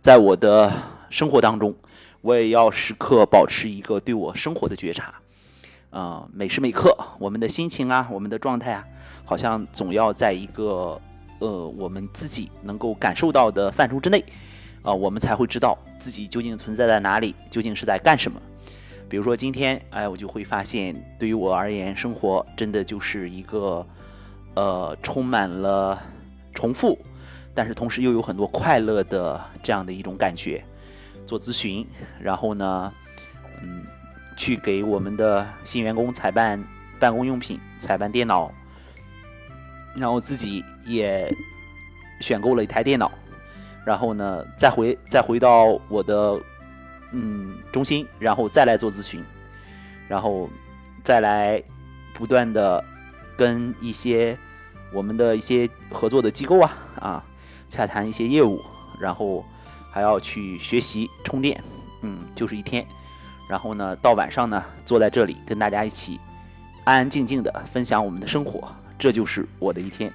在我的生活当中，我也要时刻保持一个对我生活的觉察。啊，每时每刻，我们的心情啊，我们的状态啊，好像总要在一个呃我们自己能够感受到的范畴之内，啊，我们才会知道自己究竟存在在哪里，究竟是在干什么。比如说今天，哎，我就会发现，对于我而言，生活真的就是一个呃充满了重复，但是同时又有很多快乐的这样的一种感觉。做咨询，然后呢，嗯。去给我们的新员工采办办公用品、采办电脑，然后自己也选购了一台电脑，然后呢，再回再回到我的嗯中心，然后再来做咨询，然后再来不断的跟一些我们的一些合作的机构啊啊洽谈一些业务，然后还要去学习充电，嗯，就是一天。然后呢，到晚上呢，坐在这里跟大家一起安安静静的分享我们的生活，这就是我的一天。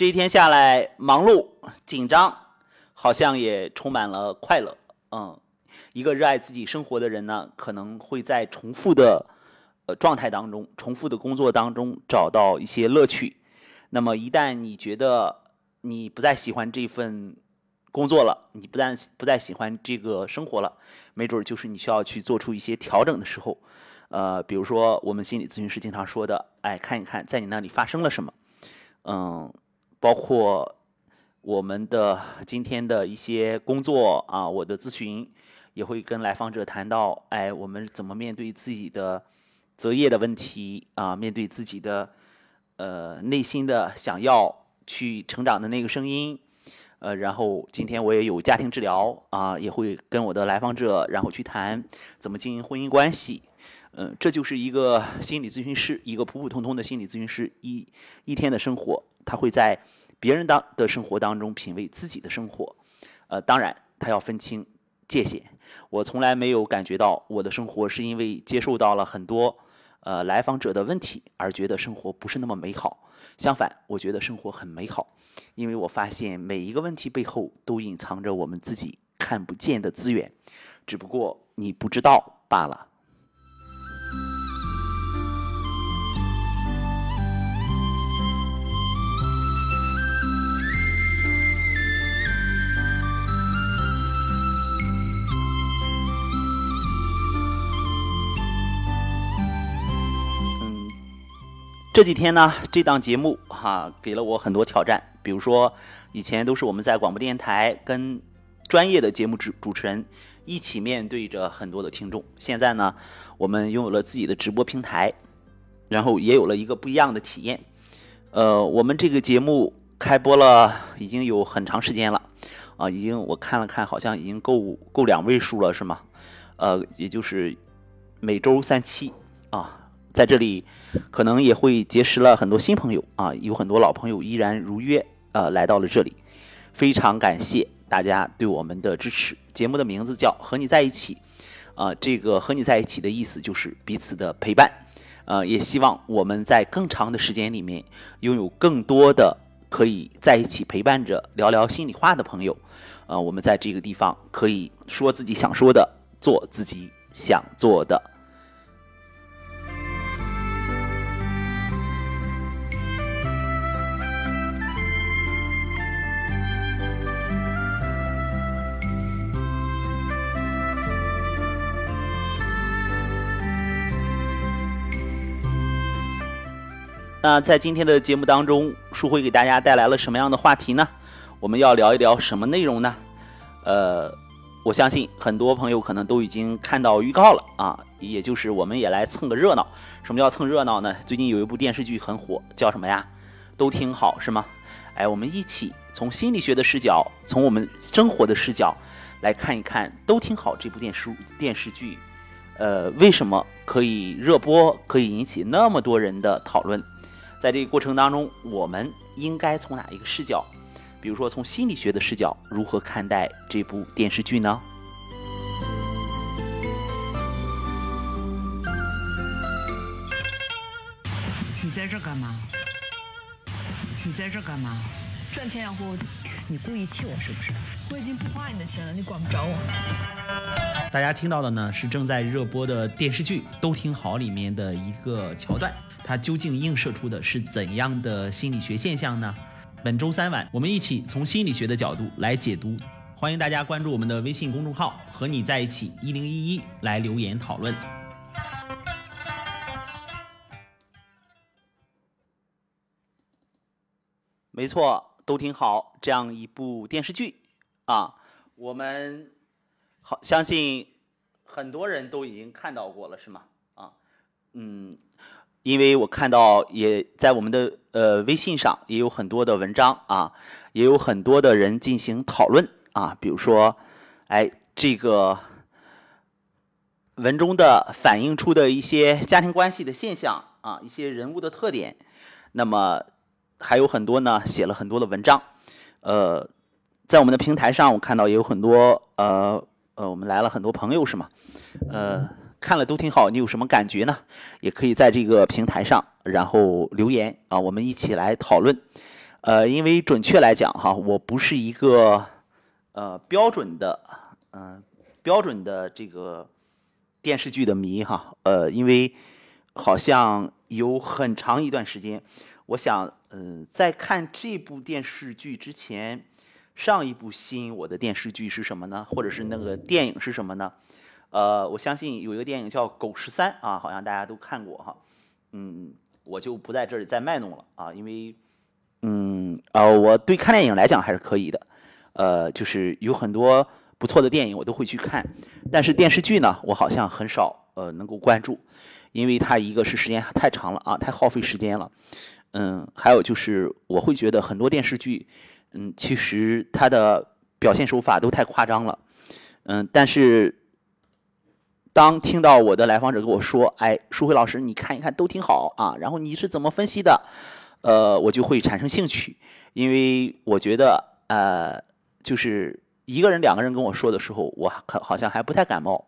这一天下来，忙碌、紧张，好像也充满了快乐，嗯。一个热爱自己生活的人呢，可能会在重复的呃状态当中、重复的工作当中找到一些乐趣。那么，一旦你觉得你不再喜欢这份工作了，你不但不再喜欢这个生活了，没准儿就是你需要去做出一些调整的时候。呃，比如说我们心理咨询师经常说的，哎，看一看在你那里发生了什么。嗯，包括我们的今天的一些工作啊，我的咨询。也会跟来访者谈到，哎，我们怎么面对自己的择业的问题啊？面对自己的呃内心的想要去成长的那个声音，呃，然后今天我也有家庭治疗啊，也会跟我的来访者然后去谈怎么经营婚姻关系，嗯，这就是一个心理咨询师，一个普普通通的心理咨询师一一天的生活，他会在别人当的生活当中品味自己的生活，呃，当然他要分清。界限，我从来没有感觉到我的生活是因为接受到了很多呃来访者的问题而觉得生活不是那么美好。相反，我觉得生活很美好，因为我发现每一个问题背后都隐藏着我们自己看不见的资源，只不过你不知道罢了。这几天呢，这档节目哈给了我很多挑战。比如说，以前都是我们在广播电台跟专业的节目主主持人一起面对着很多的听众，现在呢，我们拥有了自己的直播平台，然后也有了一个不一样的体验。呃，我们这个节目开播了已经有很长时间了，啊，已经我看了看，好像已经够够两位数了，是吗？呃，也就是每周三期啊。在这里，可能也会结识了很多新朋友啊，有很多老朋友依然如约呃来到了这里，非常感谢大家对我们的支持。节目的名字叫和你在一起，啊，这个和你在一起的意思就是彼此的陪伴，呃，也希望我们在更长的时间里面拥有更多的可以在一起陪伴着聊聊心里话的朋友，呃，我们在这个地方可以说自己想说的，做自己想做的。那在今天的节目当中，书会给大家带来了什么样的话题呢？我们要聊一聊什么内容呢？呃，我相信很多朋友可能都已经看到预告了啊，也就是我们也来蹭个热闹。什么叫蹭热闹呢？最近有一部电视剧很火，叫什么呀？都挺好，是吗？哎，我们一起从心理学的视角，从我们生活的视角来看一看，都挺好这部电视电视剧，呃，为什么可以热播，可以引起那么多人的讨论？在这个过程当中，我们应该从哪一个视角比如说从心理学的视角，如何看待这部电视剧呢？你在这干嘛？你在这干嘛？赚钱养活我。你故意气我是不是？我已经不花你的钱了，你管不着我。大家听到的呢是正在热播的电视剧《都挺好》里面的一个桥段，它究竟映射出的是怎样的心理学现象呢？本周三晚，我们一起从心理学的角度来解读。欢迎大家关注我们的微信公众号“和你在一起一零一一”来留言讨论。没错，都挺好。这样一部电视剧啊，我们好相信很多人都已经看到过了，是吗？啊，嗯，因为我看到也在我们的呃微信上也有很多的文章啊，也有很多的人进行讨论啊，比如说，哎，这个文中的反映出的一些家庭关系的现象啊，一些人物的特点，那么。还有很多呢，写了很多的文章，呃，在我们的平台上，我看到也有很多，呃呃，我们来了很多朋友是吗？呃，看了都挺好，你有什么感觉呢？也可以在这个平台上，然后留言啊，我们一起来讨论。呃，因为准确来讲哈，我不是一个呃标准的，嗯，标准的这个电视剧的迷哈，呃，因为好像有很长一段时间。我想，嗯，在看这部电视剧之前，上一部吸引我的电视剧是什么呢？或者是那个电影是什么呢？呃，我相信有一个电影叫《狗十三》啊，好像大家都看过哈。嗯，我就不在这里再卖弄了啊，因为，嗯，呃，我对看电影来讲还是可以的，呃，就是有很多不错的电影我都会去看，但是电视剧呢，我好像很少呃能够关注，因为它一个是时间太长了啊，太耗费时间了。嗯，还有就是我会觉得很多电视剧，嗯，其实它的表现手法都太夸张了，嗯，但是当听到我的来访者跟我说，哎，舒辉老师，你看一看都挺好啊，然后你是怎么分析的？呃，我就会产生兴趣，因为我觉得，呃，就是一个人、两个人跟我说的时候，我可好像还不太感冒，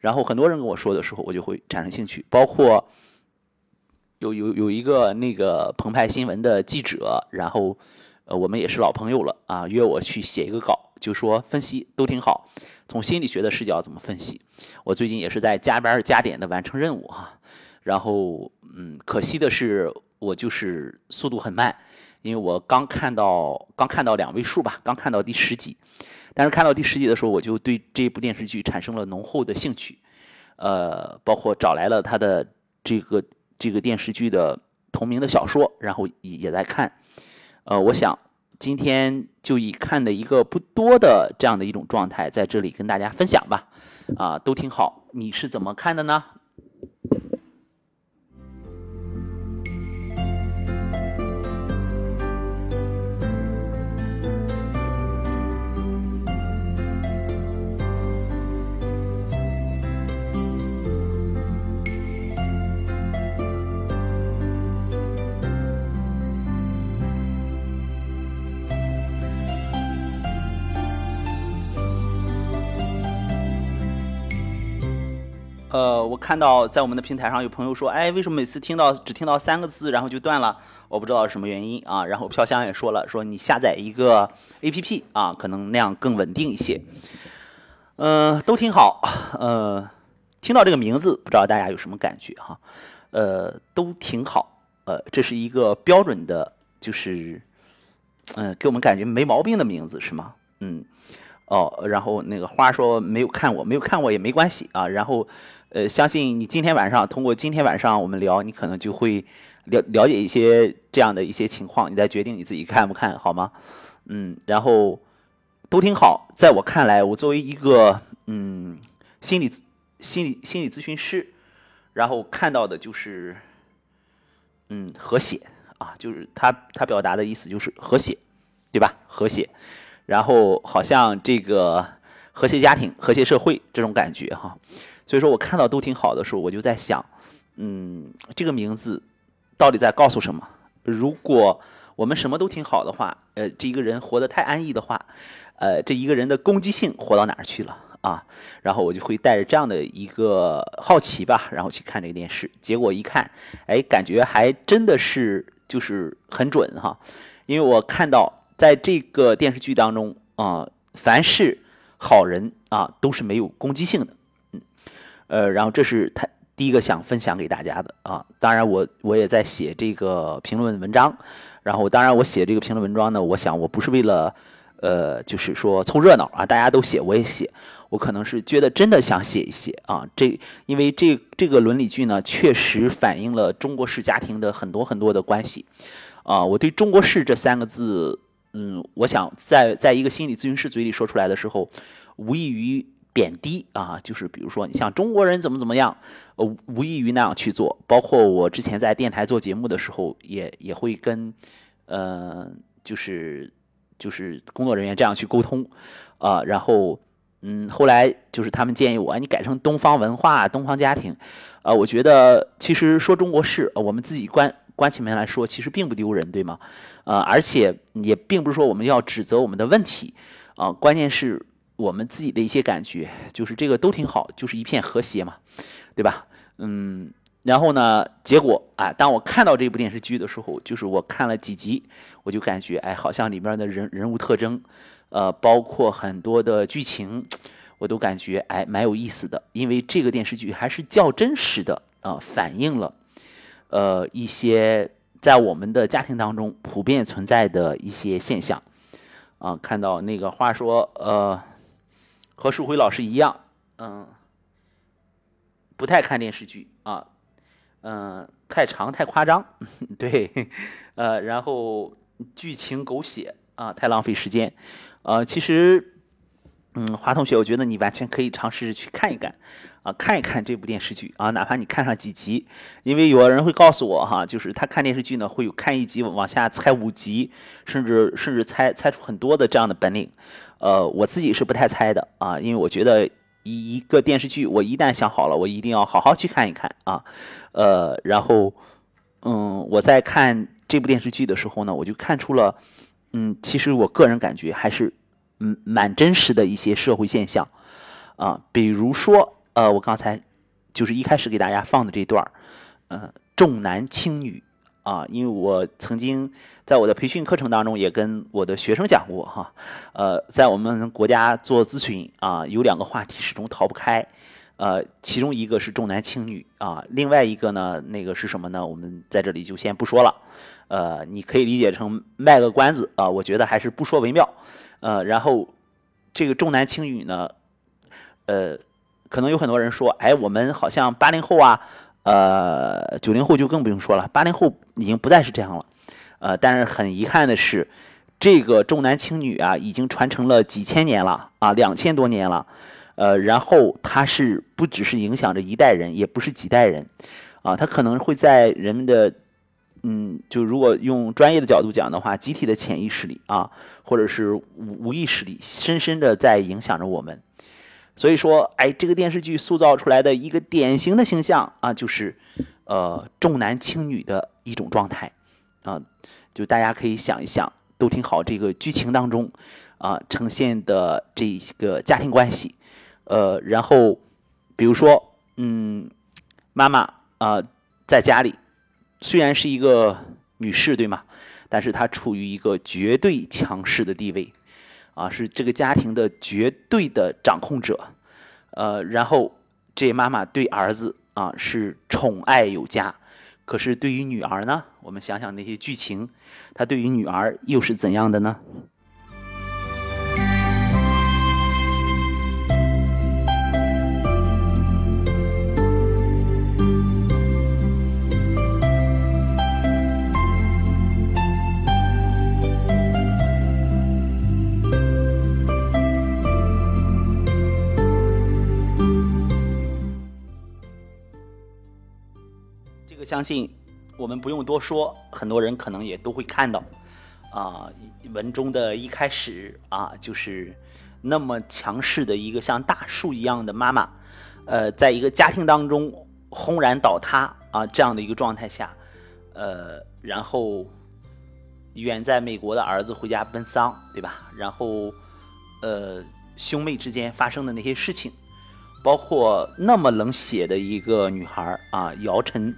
然后很多人跟我说的时候，我就会产生兴趣，包括。有有有一个那个澎湃新闻的记者，然后，我们也是老朋友了啊，约我去写一个稿，就说分析都挺好，从心理学的视角怎么分析。我最近也是在加班加点的完成任务哈，然后，嗯，可惜的是我就是速度很慢，因为我刚看到刚看到两位数吧，刚看到第十集，但是看到第十集的时候，我就对这部电视剧产生了浓厚的兴趣，呃，包括找来了他的这个。这个电视剧的同名的小说，然后也也在看，呃，我想今天就以看的一个不多的这样的一种状态，在这里跟大家分享吧，啊，都挺好，你是怎么看的呢？看到在我们的平台上有朋友说，哎，为什么每次听到只听到三个字，然后就断了？我不知道是什么原因啊。然后飘香也说了，说你下载一个 APP 啊，可能那样更稳定一些。嗯，都挺好。呃，听到这个名字，不知道大家有什么感觉哈？呃，都挺好。呃，这是一个标准的，就是嗯，给我们感觉没毛病的名字是吗？嗯，哦，然后那个花说没有看过，没有看过也没关系啊。然后。呃，相信你今天晚上通过今天晚上我们聊，你可能就会了了解一些这样的一些情况，你再决定你自己看不看好吗？嗯，然后都挺好。在我看来，我作为一个嗯心理心理心理咨询师，然后看到的就是嗯和谐啊，就是他他表达的意思就是和谐，对吧？和谐，然后好像这个和谐家庭、和谐社会这种感觉哈。所以说我看到都挺好的时候，我就在想，嗯，这个名字到底在告诉什么？如果我们什么都挺好的话，呃，这一个人活得太安逸的话，呃，这一个人的攻击性活到哪儿去了啊？然后我就会带着这样的一个好奇吧，然后去看这个电视。结果一看，哎，感觉还真的是就是很准哈，因为我看到在这个电视剧当中啊，凡是好人啊，都是没有攻击性的，呃，然后这是他。第一个想分享给大家的啊，当然我我也在写这个评论文章，然后当然我写这个评论文章呢，我想我不是为了，呃，就是说凑热闹啊，大家都写我也写，我可能是觉得真的想写一写啊，这因为这这个伦理剧呢，确实反映了中国式家庭的很多很多的关系，啊，我对中国式这三个字，嗯，我想在在一个心理咨询师嘴里说出来的时候，无异于。贬低啊，就是比如说你像中国人怎么怎么样，呃，无异于那样去做。包括我之前在电台做节目的时候，也也会跟，呃，就是就是工作人员这样去沟通，啊，然后嗯，后来就是他们建议我，你改成东方文化、东方家庭，啊，我觉得其实说中国式，我们自己关关起门来说，其实并不丢人，对吗？啊，而且也并不是说我们要指责我们的问题，啊，关键是。我们自己的一些感觉，就是这个都挺好，就是一片和谐嘛，对吧？嗯，然后呢，结果啊，当我看到这部电视剧的时候，就是我看了几集，我就感觉，哎，好像里面的人人物特征，呃，包括很多的剧情，我都感觉，哎，蛮有意思的。因为这个电视剧还是较真实的啊，反映了，呃，一些在我们的家庭当中普遍存在的一些现象啊。看到那个话说，呃。和树辉老师一样，嗯，不太看电视剧啊，嗯，太长太夸张，对，呃，然后剧情狗血啊，太浪费时间，呃，其实，嗯，华同学，我觉得你完全可以尝试去看一看，啊，看一看这部电视剧啊，哪怕你看上几集，因为有的人会告诉我哈，就是他看电视剧呢，会有看一集往下猜五集，甚至甚至猜猜出很多的这样的本领。呃，我自己是不太猜的啊，因为我觉得一个电视剧，我一旦想好了，我一定要好好去看一看啊。呃，然后，嗯，我在看这部电视剧的时候呢，我就看出了，嗯，其实我个人感觉还是，嗯，蛮真实的一些社会现象啊。比如说，呃，我刚才就是一开始给大家放的这段儿，呃，重男轻女。啊，因为我曾经在我的培训课程当中也跟我的学生讲过哈，呃，在我们国家做咨询啊，有两个话题始终逃不开，呃，其中一个是重男轻女啊，另外一个呢，那个是什么呢？我们在这里就先不说了，呃，你可以理解成卖个关子啊，我觉得还是不说为妙，呃，然后这个重男轻女呢，呃，可能有很多人说，哎，我们好像八零后啊。呃，九零后就更不用说了，八零后已经不再是这样了。呃，但是很遗憾的是，这个重男轻女啊，已经传承了几千年了啊，两千多年了。呃，然后它是不只是影响着一代人，也不是几代人，啊，它可能会在人们的，嗯，就如果用专业的角度讲的话，集体的潜意识里啊，或者是无无意识里，深深的在影响着我们。所以说，哎，这个电视剧塑造出来的一个典型的形象啊，就是，呃，重男轻女的一种状态，啊，就大家可以想一想，都挺好。这个剧情当中，啊，呈现的这个家庭关系，呃，然后，比如说，嗯，妈妈啊，在家里虽然是一个女士，对吗？但是她处于一个绝对强势的地位。啊，是这个家庭的绝对的掌控者，呃，然后这妈妈对儿子啊是宠爱有加，可是对于女儿呢，我们想想那些剧情，她对于女儿又是怎样的呢？相信我们不用多说，很多人可能也都会看到，啊，文中的一开始啊，就是那么强势的一个像大树一样的妈妈，呃，在一个家庭当中轰然倒塌啊，这样的一个状态下，呃，然后远在美国的儿子回家奔丧，对吧？然后，呃，兄妹之间发生的那些事情，包括那么冷血的一个女孩啊，姚晨，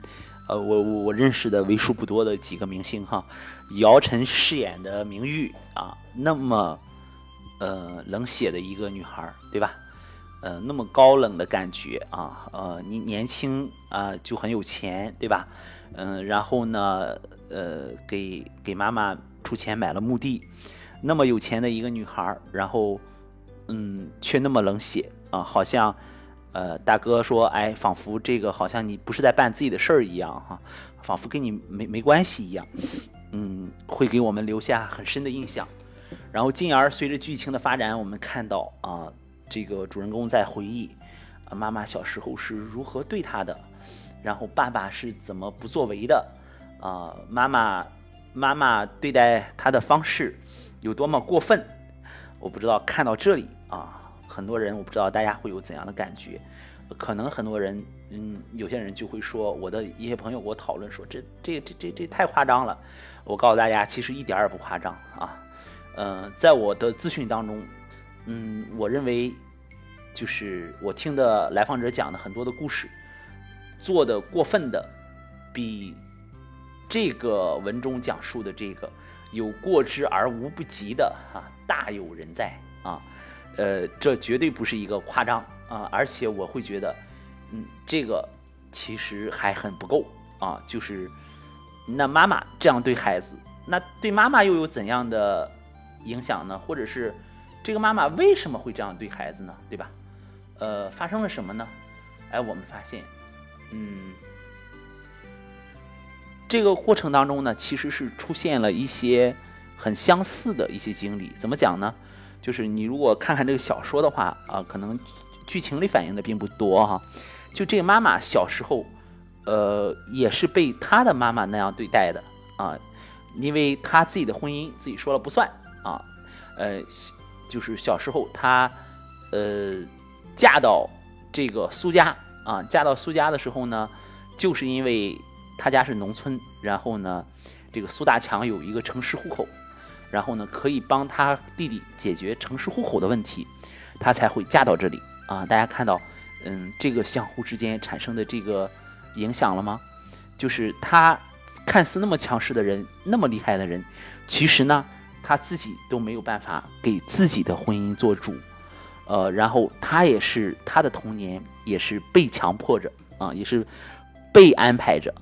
呃，我我我认识的为数不多的几个明星哈，姚晨饰演的明玉啊，那么呃冷血的一个女孩，对吧？呃，那么高冷的感觉啊，呃，你年轻啊就很有钱，对吧？嗯，然后呢，呃，给给妈妈出钱买了墓地，那么有钱的一个女孩，然后，嗯，却那么冷血啊，好像，呃，大哥说，哎，仿佛这个好像你不是在办自己的事儿一样哈，仿佛跟你没没关系一样，嗯，会给我们留下很深的印象。然后进而随着剧情的发展，我们看到啊，这个主人公在回忆啊，妈妈小时候是如何对他的。然后爸爸是怎么不作为的？啊，妈妈，妈妈对待他的方式有多么过分？我不知道。看到这里啊，很多人我不知道大家会有怎样的感觉？可能很多人，嗯，有些人就会说，我的一些朋友跟我讨论说，这这这这这太夸张了。我告诉大家，其实一点也不夸张啊。嗯，在我的咨询当中，嗯，我认为就是我听的来访者讲的很多的故事。做的过分的，比这个文中讲述的这个有过之而无不及的哈大有人在啊，呃，这绝对不是一个夸张啊，而且我会觉得，嗯，这个其实还很不够啊，就是那妈妈这样对孩子，那对妈妈又有怎样的影响呢？或者是这个妈妈为什么会这样对孩子呢？对吧？呃，发生了什么呢？哎，我们发现。嗯，这个过程当中呢，其实是出现了一些很相似的一些经历。怎么讲呢？就是你如果看看这个小说的话啊，可能剧情里反映的并不多哈。就这个妈妈小时候，呃，也是被她的妈妈那样对待的啊，因为她自己的婚姻自己说了不算啊。呃，就是小时候她呃嫁到这个苏家。啊，嫁到苏家的时候呢，就是因为他家是农村，然后呢，这个苏大强有一个城市户口，然后呢，可以帮他弟弟解决城市户口的问题，他才会嫁到这里啊。大家看到，嗯，这个相互之间产生的这个影响了吗？就是他看似那么强势的人，那么厉害的人，其实呢，他自己都没有办法给自己的婚姻做主。呃，然后他也是他的童年也是被强迫着啊，也是被安排着。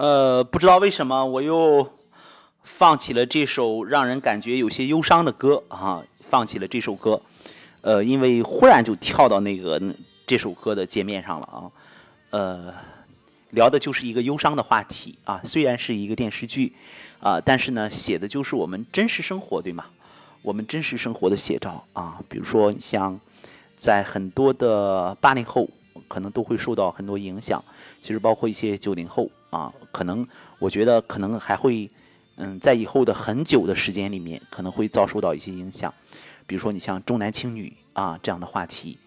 呃，不知道为什么我又放起了这首让人感觉有些忧伤的歌啊，放起了这首歌。呃，因为忽然就跳到那个这首歌的界面上了啊，呃，聊的就是一个忧伤的话题啊，虽然是一个电视剧啊，但是呢，写的就是我们真实生活，对吗？我们真实生活的写照啊，比如说像在很多的八零后可能都会受到很多影响，其实包括一些九零后啊，可能我觉得可能还会嗯，在以后的很久的时间里面可能会遭受到一些影响，比如说你像重男轻女啊这样的话题，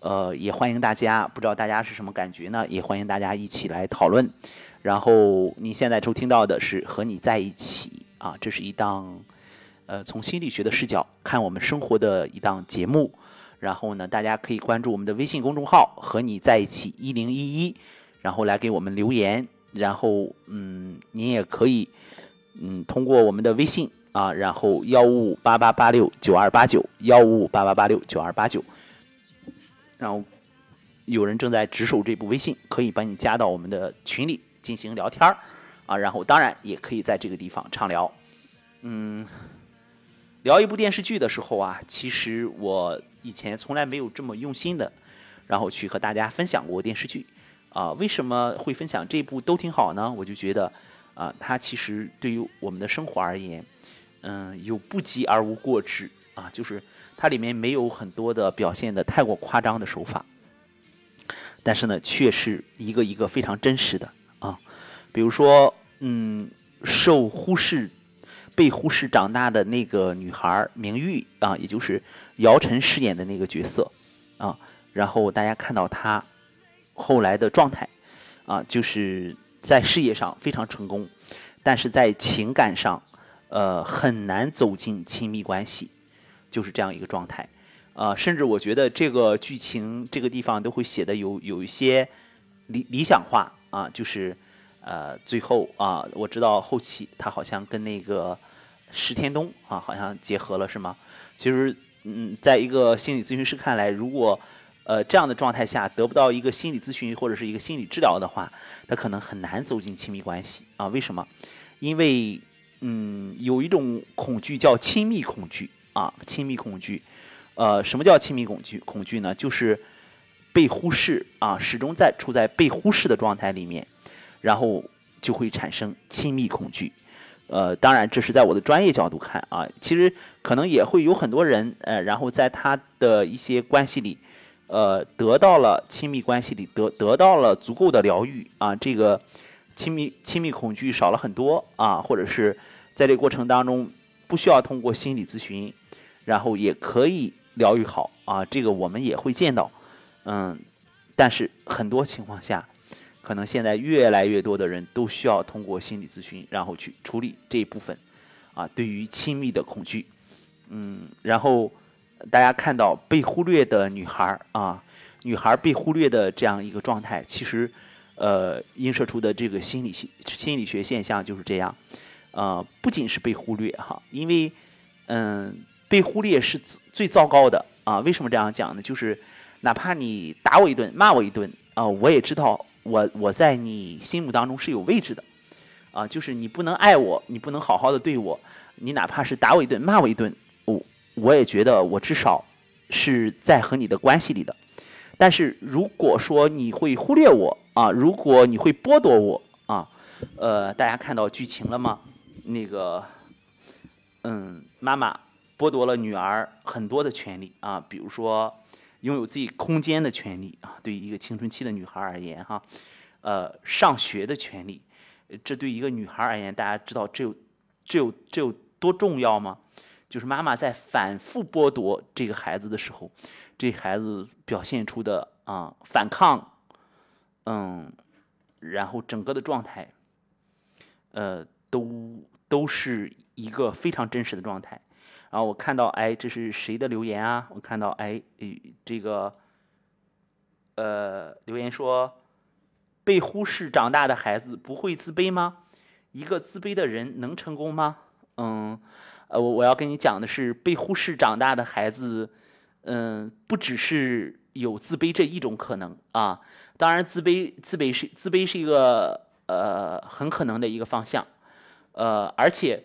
呃，也欢迎大家，不知道大家是什么感觉呢？也欢迎大家一起来讨论。然后你现在收听到的是和你在一起啊，这是一档。呃，从心理学的视角看我们生活的一档节目，然后呢，大家可以关注我们的微信公众号“和你在一起一零一一”，然后来给我们留言，然后嗯，您也可以嗯通过我们的微信啊，然后幺五五八八八六九二八九幺五五八八八六九二八九，然后有人正在值守这部微信，可以把你加到我们的群里进行聊天儿啊，然后当然也可以在这个地方畅聊，嗯。聊一部电视剧的时候啊，其实我以前从来没有这么用心的，然后去和大家分享过电视剧，啊，为什么会分享这部都挺好呢？我就觉得，啊，它其实对于我们的生活而言，嗯，有不及而无过之啊，就是它里面没有很多的表现的太过夸张的手法，但是呢，却是一个一个非常真实的啊，比如说，嗯，受忽视。被忽视长大的那个女孩明玉啊，也就是姚晨饰演的那个角色啊，然后大家看到她后来的状态啊，就是在事业上非常成功，但是在情感上呃很难走进亲密关系，就是这样一个状态啊，甚至我觉得这个剧情这个地方都会写的有有一些理理想化啊，就是呃最后啊，我知道后期他好像跟那个。石天东啊，好像结合了是吗？其实，嗯，在一个心理咨询师看来，如果呃这样的状态下得不到一个心理咨询或者是一个心理治疗的话，他可能很难走进亲密关系啊。为什么？因为嗯，有一种恐惧叫亲密恐惧啊，亲密恐惧。呃，什么叫亲密恐惧？恐惧呢？就是被忽视啊，始终在处在被忽视的状态里面，然后就会产生亲密恐惧。呃，当然，这是在我的专业角度看啊，其实可能也会有很多人，呃，然后在他的一些关系里，呃，得到了亲密关系里得得到了足够的疗愈啊，这个亲密亲密恐惧少了很多啊，或者是在这个过程当中不需要通过心理咨询，然后也可以疗愈好啊，这个我们也会见到，嗯，但是很多情况下。可能现在越来越多的人都需要通过心理咨询，然后去处理这一部分，啊，对于亲密的恐惧，嗯，然后大家看到被忽略的女孩啊，女孩被忽略的这样一个状态，其实，呃，映射出的这个心理心心理学现象就是这样，呃，不仅是被忽略哈，因为，嗯，被忽略是最糟糕的啊。为什么这样讲呢？就是哪怕你打我一顿，骂我一顿啊，我也知道。我我在你心目当中是有位置的，啊，就是你不能爱我，你不能好好的对我，你哪怕是打我一顿，骂我一顿，我也觉得我至少是在和你的关系里的。但是如果说你会忽略我啊，如果你会剥夺我啊，呃，大家看到剧情了吗？那个，嗯，妈妈剥夺了女儿很多的权利啊，比如说。拥有自己空间的权利啊，对于一个青春期的女孩而言，哈，呃，上学的权利，这对一个女孩而言，大家知道这有这有这有多重要吗？就是妈妈在反复剥夺这个孩子的时候，这孩子表现出的啊反抗，嗯，然后整个的状态，呃，都都是一个非常真实的状态。然后我看到，哎，这是谁的留言啊？我看到，哎，这个，呃，留言说，被忽视长大的孩子不会自卑吗？一个自卑的人能成功吗？嗯，呃，我我要跟你讲的是，被忽视长大的孩子，嗯，不只是有自卑这一种可能啊。当然，自卑，自卑是自卑是一个呃很可能的一个方向，呃，而且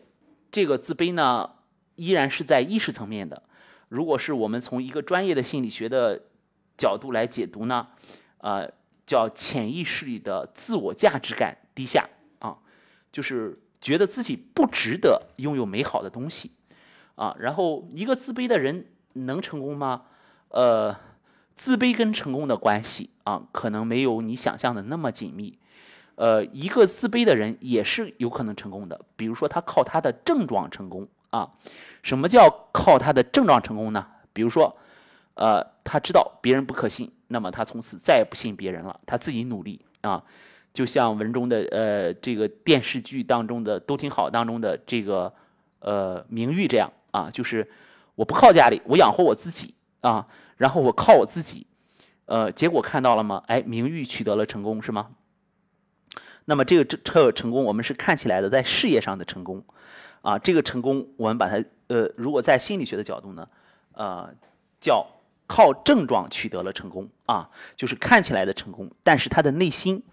这个自卑呢。依然是在意识层面的。如果是我们从一个专业的心理学的角度来解读呢，呃，叫潜意识里的自我价值感低下啊，就是觉得自己不值得拥有美好的东西啊。然后一个自卑的人能成功吗？呃，自卑跟成功的关系啊，可能没有你想象的那么紧密。呃，一个自卑的人也是有可能成功的，比如说他靠他的症状成功啊。什么叫靠他的症状成功呢？比如说，呃，他知道别人不可信，那么他从此再也不信别人了，他自己努力啊。就像文中的呃这个电视剧当中的都挺好当中的这个呃明玉这样啊，就是我不靠家里，我养活我自己啊，然后我靠我自己，呃，结果看到了吗？哎，明玉取得了成功是吗？那么这个这这成功，我们是看起来的在事业上的成功，啊，这个成功我们把它呃，如果在心理学的角度呢，呃，叫靠症状取得了成功啊，就是看起来的成功，但是他的内心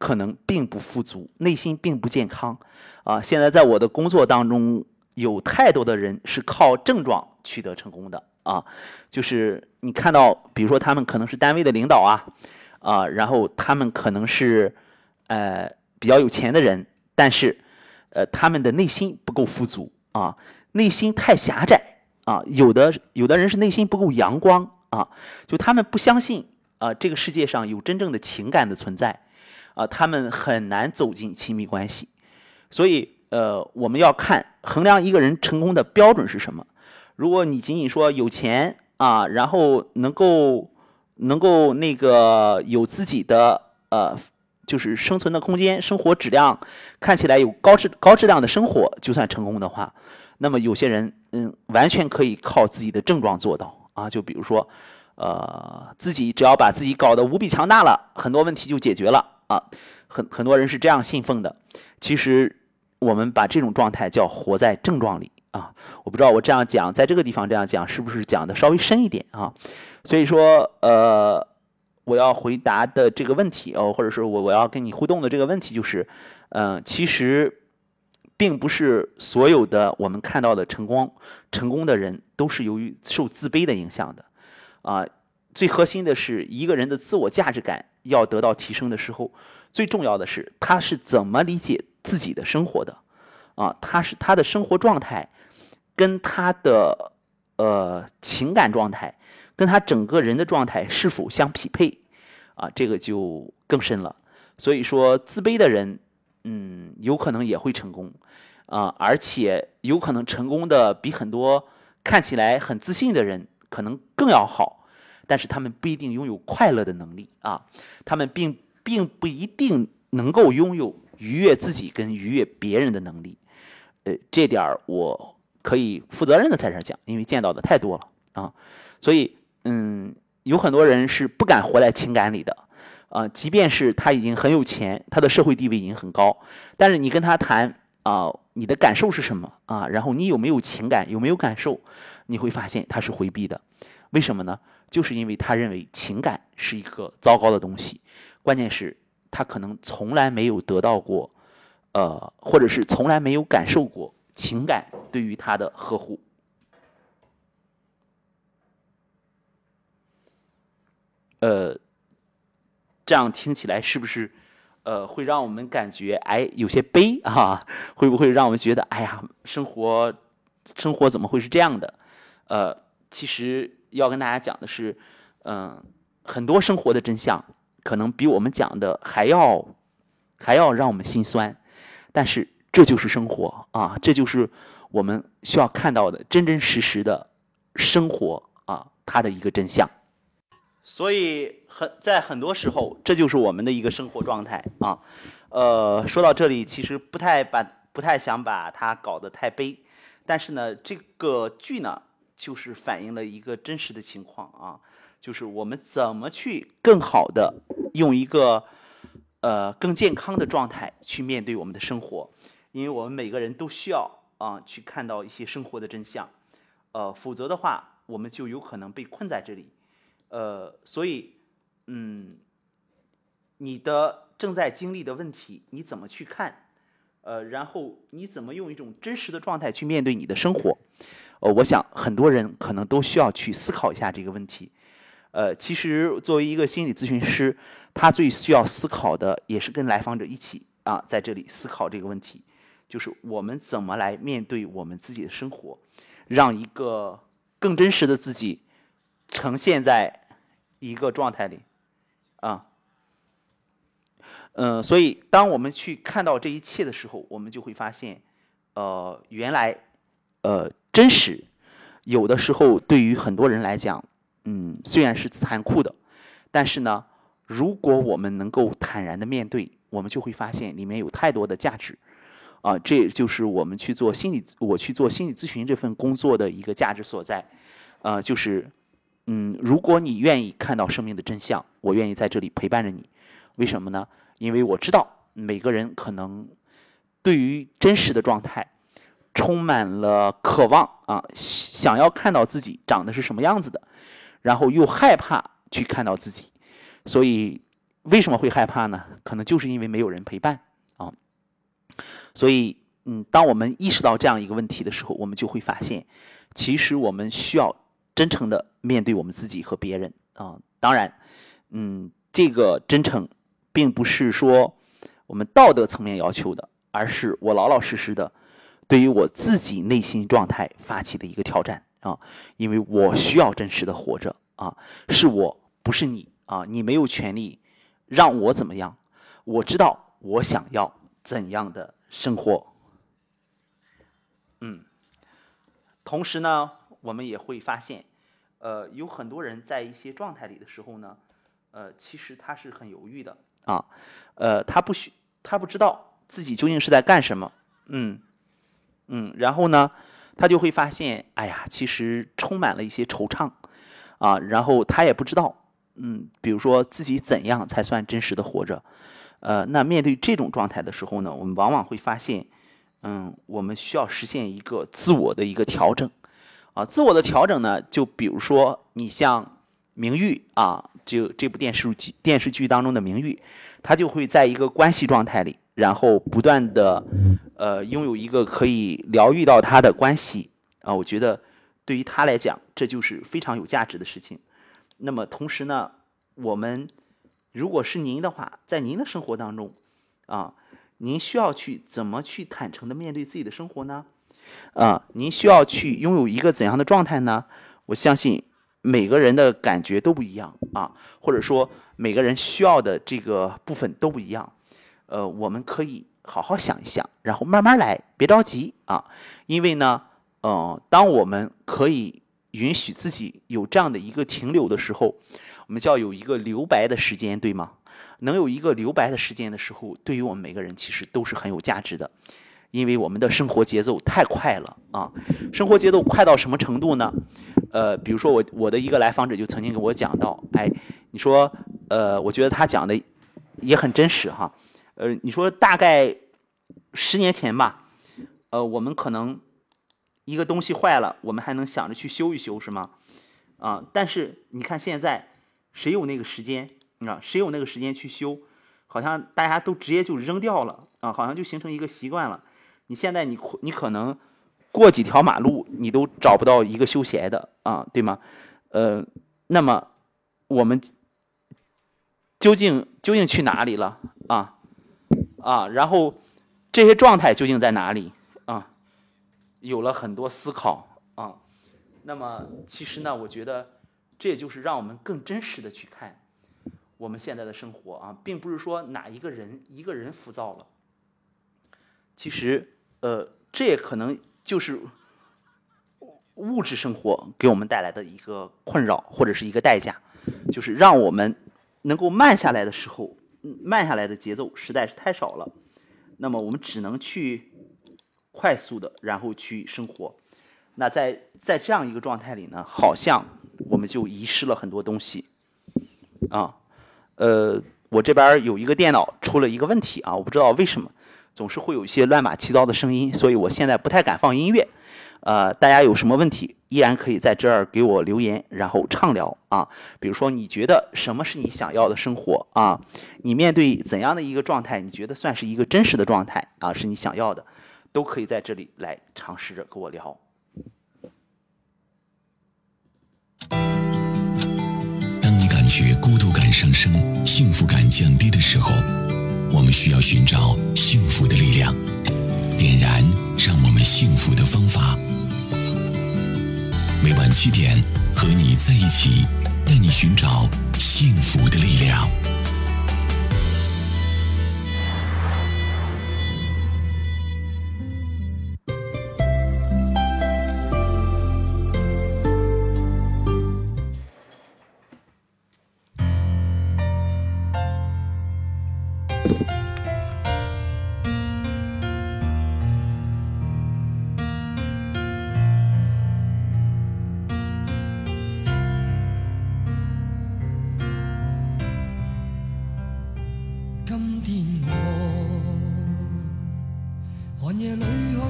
可能并不富足，内心并不健康啊。现在在我的工作当中，有太多的人是靠症状取得成功的啊，就是你看到，比如说他们可能是单位的领导啊，啊，然后他们可能是。呃，比较有钱的人，但是，呃，他们的内心不够富足啊，内心太狭窄啊。有的有的人是内心不够阳光啊，就他们不相信啊，这个世界上有真正的情感的存在啊，他们很难走进亲密关系。所以，呃，我们要看衡量一个人成功的标准是什么。如果你仅仅说有钱啊，然后能够能够那个有自己的呃。就是生存的空间，生活质量看起来有高质高质量的生活，就算成功的话，那么有些人嗯，完全可以靠自己的症状做到啊。就比如说，呃，自己只要把自己搞得无比强大了，很多问题就解决了啊。很很多人是这样信奉的。其实我们把这种状态叫活在症状里啊。我不知道我这样讲，在这个地方这样讲，是不是讲的稍微深一点啊？所以说，呃。我要回答的这个问题哦，或者是我我要跟你互动的这个问题就是，嗯，其实并不是所有的我们看到的成功成功的人都是由于受自卑的影响的，啊，最核心的是一个人的自我价值感要得到提升的时候，最重要的是他是怎么理解自己的生活的，啊，他是他的生活状态跟他的呃情感状态。跟他整个人的状态是否相匹配，啊，这个就更深了。所以说，自卑的人，嗯，有可能也会成功，啊，而且有可能成功的比很多看起来很自信的人可能更要好。但是他们不一定拥有快乐的能力啊，他们并并不一定能够拥有愉悦自己跟愉悦别人的能力。呃，这点儿我可以负责任的在这讲，因为见到的太多了啊，所以。嗯，有很多人是不敢活在情感里的，啊，即便是他已经很有钱，他的社会地位已经很高，但是你跟他谈啊，你的感受是什么啊？然后你有没有情感，有没有感受？你会发现他是回避的，为什么呢？就是因为他认为情感是一个糟糕的东西，关键是，他可能从来没有得到过，呃，或者是从来没有感受过情感对于他的呵护。呃，这样听起来是不是，呃，会让我们感觉哎有些悲啊？会不会让我们觉得哎呀，生活，生活怎么会是这样的？呃，其实要跟大家讲的是，嗯，很多生活的真相可能比我们讲的还要，还要让我们心酸。但是这就是生活啊，这就是我们需要看到的真真实实的生活啊，它的一个真相。所以很在很多时候，这就是我们的一个生活状态啊。呃，说到这里，其实不太把不太想把它搞得太悲，但是呢，这个剧呢，就是反映了一个真实的情况啊，就是我们怎么去更好的用一个呃更健康的状态去面对我们的生活，因为我们每个人都需要啊去看到一些生活的真相，呃，否则的话，我们就有可能被困在这里。呃，所以，嗯，你的正在经历的问题，你怎么去看？呃，然后你怎么用一种真实的状态去面对你的生活？呃，我想很多人可能都需要去思考一下这个问题。呃，其实作为一个心理咨询师，他最需要思考的也是跟来访者一起啊，在这里思考这个问题，就是我们怎么来面对我们自己的生活，让一个更真实的自己呈现在一个状态里啊。嗯，所以当我们去看到这一切的时候，我们就会发现，呃，原来，呃，真实有的时候对于很多人来讲。嗯，虽然是残酷的，但是呢，如果我们能够坦然的面对，我们就会发现里面有太多的价值，啊，这就是我们去做心理，我去做心理咨询这份工作的一个价值所在，呃，就是，嗯，如果你愿意看到生命的真相，我愿意在这里陪伴着你，为什么呢？因为我知道每个人可能对于真实的状态充满了渴望啊，想要看到自己长得是什么样子的。然后又害怕去看到自己，所以为什么会害怕呢？可能就是因为没有人陪伴啊。所以，嗯，当我们意识到这样一个问题的时候，我们就会发现，其实我们需要真诚的面对我们自己和别人啊。当然，嗯，这个真诚并不是说我们道德层面要求的，而是我老老实实的对于我自己内心状态发起的一个挑战。啊，因为我需要真实的活着啊，是我不是你啊，你没有权利让我怎么样。我知道我想要怎样的生活。嗯，同时呢，我们也会发现，呃，有很多人在一些状态里的时候呢，呃，其实他是很犹豫的啊，呃，他不需他不知道自己究竟是在干什么。嗯嗯，然后呢？他就会发现，哎呀，其实充满了一些惆怅，啊，然后他也不知道，嗯，比如说自己怎样才算真实的活着，呃，那面对这种状态的时候呢，我们往往会发现，嗯，我们需要实现一个自我的一个调整，啊，自我的调整呢，就比如说你像《明玉》啊，就这部电视剧电视剧当中的明玉，他就会在一个关系状态里。然后不断的，呃，拥有一个可以疗愈到他的关系啊，我觉得对于他来讲，这就是非常有价值的事情。那么同时呢，我们如果是您的话，在您的生活当中啊，您需要去怎么去坦诚的面对自己的生活呢？啊，您需要去拥有一个怎样的状态呢？我相信每个人的感觉都不一样啊，或者说每个人需要的这个部分都不一样。呃，我们可以好好想一想，然后慢慢来，别着急啊。因为呢，呃，当我们可以允许自己有这样的一个停留的时候，我们叫有一个留白的时间，对吗？能有一个留白的时间的时候，对于我们每个人其实都是很有价值的。因为我们的生活节奏太快了啊，生活节奏快到什么程度呢？呃，比如说我我的一个来访者就曾经跟我讲到，哎，你说，呃，我觉得他讲的也很真实哈。呃，你说大概十年前吧，呃，我们可能一个东西坏了，我们还能想着去修一修，是吗？啊，但是你看现在，谁有那个时间？啊，谁有那个时间去修？好像大家都直接就扔掉了啊，好像就形成一个习惯了。你现在你你可能过几条马路，你都找不到一个修鞋的啊，对吗？呃，那么我们究竟究竟去哪里了啊？啊，然后这些状态究竟在哪里啊？有了很多思考啊。那么其实呢，我觉得这也就是让我们更真实的去看我们现在的生活啊，并不是说哪一个人一个人浮躁了。其实，呃，这也可能就是物质生活给我们带来的一个困扰或者是一个代价，就是让我们能够慢下来的时候。慢下来的节奏实在是太少了，那么我们只能去快速的，然后去生活。那在在这样一个状态里呢，好像我们就遗失了很多东西啊。呃，我这边有一个电脑出了一个问题啊，我不知道为什么总是会有一些乱码七糟的声音，所以我现在不太敢放音乐呃，大家有什么问题，依然可以在这儿给我留言，然后畅聊啊。比如说，你觉得什么是你想要的生活啊？你面对怎样的一个状态，你觉得算是一个真实的状态啊？是你想要的，都可以在这里来尝试着跟我聊。当你感觉孤独感上升、幸福感降低的时候，我们需要寻找幸福的力量，点燃让我们幸福的方法。每晚七点，和你在一起，带你寻找幸福的力量。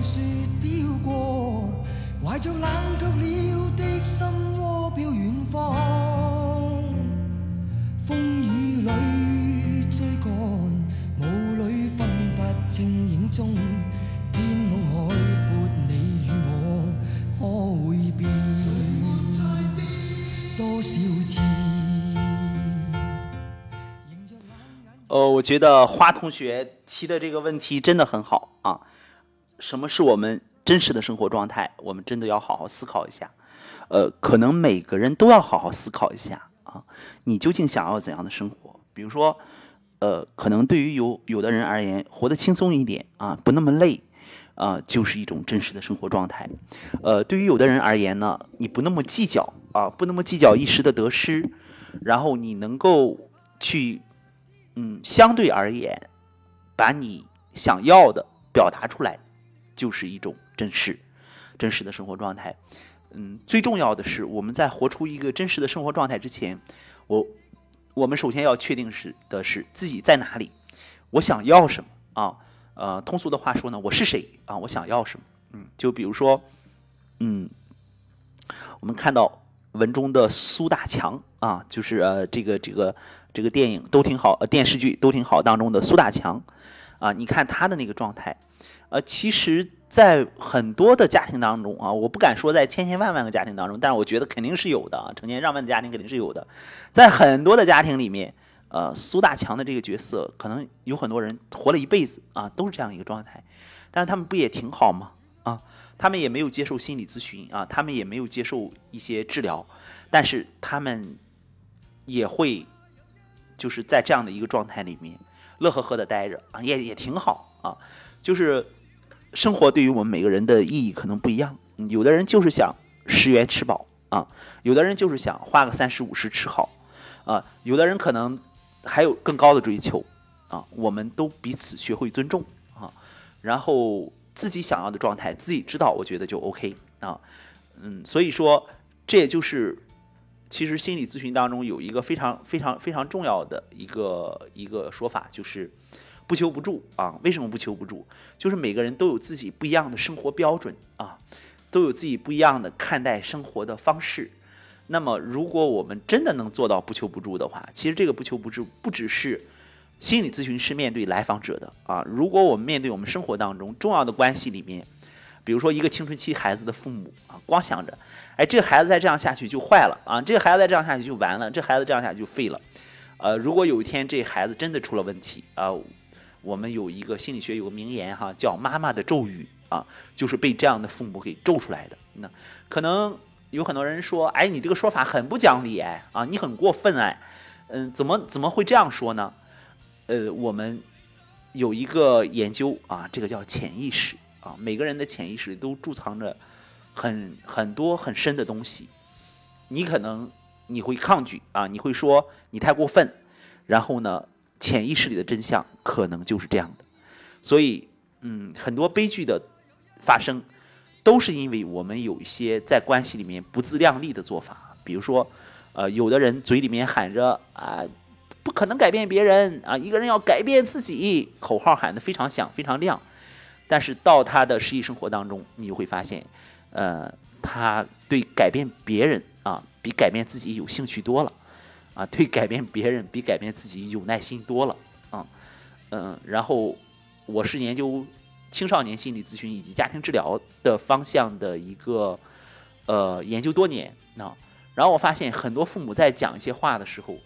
看雪飘過，懷着冷卻了的心窩飄遠方。風雨裏追趕，霧裏分不清影蹤。天空海闊，你與我可會變？多少次？迎着冷眼。呃，我觉得花同学提的这个问题真的很好啊。什么是我们真实的生活状态？我们真的要好好思考一下。呃，可能每个人都要好好思考一下啊，你究竟想要怎样的生活？比如说，呃，可能对于有有的人而言，活得轻松一点啊，不那么累。啊、就是一种真实的生活状态。呃，对于有的人而言呢，你不那么计较啊，不那么计较一时的得失，然后你能够去嗯，相对而言，把你想要的表达出来，就是一种真实、真实的生活状态。嗯，最重要的是，我们在活出一个真实的生活状态之前，我我们首先要确定是的是自己在哪里，我想要什么啊？呃，通俗的话说呢，我是谁啊？我想要什么？嗯，就比如说，嗯，我们看到文中的苏大强啊，就是呃这个这个这个电影都挺好，呃电视剧都挺好当中的苏大强啊，你看他的那个状态，呃，其实，在很多的家庭当中啊，我不敢说在千千万万个家庭当中，但是我觉得肯定是有的啊，成千上万的家庭肯定是有的，在很多的家庭里面，呃，苏大强的这个角色，可能有很多人活了一辈子啊，都是这样一个状态，但是他们不也挺好吗？啊，他们也没有接受心理咨询啊，他们也没有接受一些治疗，但是他们也会就是在这样的一个状态里面乐呵呵的待着啊，也也挺好啊。就是生活对于我们每个人的意义可能不一样，有的人就是想十元吃饱啊，有的人就是想花个三十五十吃好啊，有的人可能还有更高的追求啊。我们都彼此学会尊重啊，然后自己想要的状态自己知道，我觉得就 OK 啊。嗯，所以说这也就是其实心理咨询当中有一个非常非常非常重要的一个一个说法，就是不求不助啊。为什么不求不助？就是每个人都有自己不一样的生活标准啊，都有自己不一样的看待生活的方式。那么，如果我们真的能做到不求不助的话，其实这个不求不助不只是心理咨询师面对来访者的啊。如果我们面对我们生活当中重要的关系里面，比如说一个青春期孩子的父母啊，光想着，哎，这个孩子再这样下去就坏了啊，这个孩子再这样下去就完了，这孩子这样下去就废了。呃，如果有一天这孩子真的出了问题啊，我们有一个心理学有个名言哈，叫“妈妈的咒语”啊，就是被这样的父母给咒出来的。那可能有很多人说，哎，你这个说法很不讲理哎，啊，你很过分哎，嗯，怎么怎么会这样说呢？呃，我们有一个研究啊，这个叫潜意识啊，每个人的潜意识都贮藏着很很多很深的东西，你可能你会抗拒啊，你会说你太过分，然后呢，潜意识里的真相可能就是这样的，所以嗯，很多悲剧的发生，都是因为我们有一些在关系里面不自量力的做法，比如说，呃，有的人嘴里面喊着啊。不可能改变别人啊！一个人要改变自己，口号喊得非常响、非常亮，但是到他的实际生活当中，你就会发现，呃，他对改变别人啊，比改变自己有兴趣多了，啊，对改变别人比改变自己有耐心多了，啊，嗯，然后我是研究青少年心理咨询以及家庭治疗的方向的一个呃研究多年啊，然后我发现很多父母在讲一些话的时候，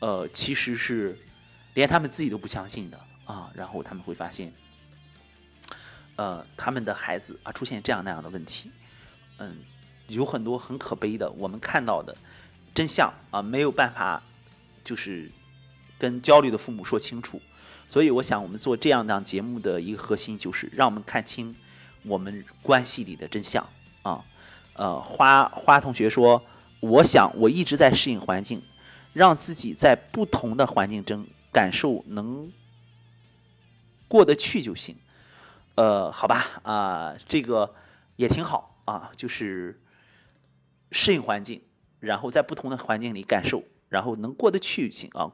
呃，其实是连他们自己都不相信的啊，然后他们会发现。呃，他们的孩子啊出现这样那样的问题，嗯，有很多很可悲的，我们看到的真相啊，没有办法就是跟焦虑的父母说清楚，所以我想我们做这样档节目的一个核心就是让我们看清我们关系里的真相啊。呃，花花同学说，我想我一直在适应环境，让自己在不同的环境中感受能过得去就行。呃，好吧，啊，这个也挺好啊，就是适应环境，然后在不同的环境里感受，然后能过得去行啊，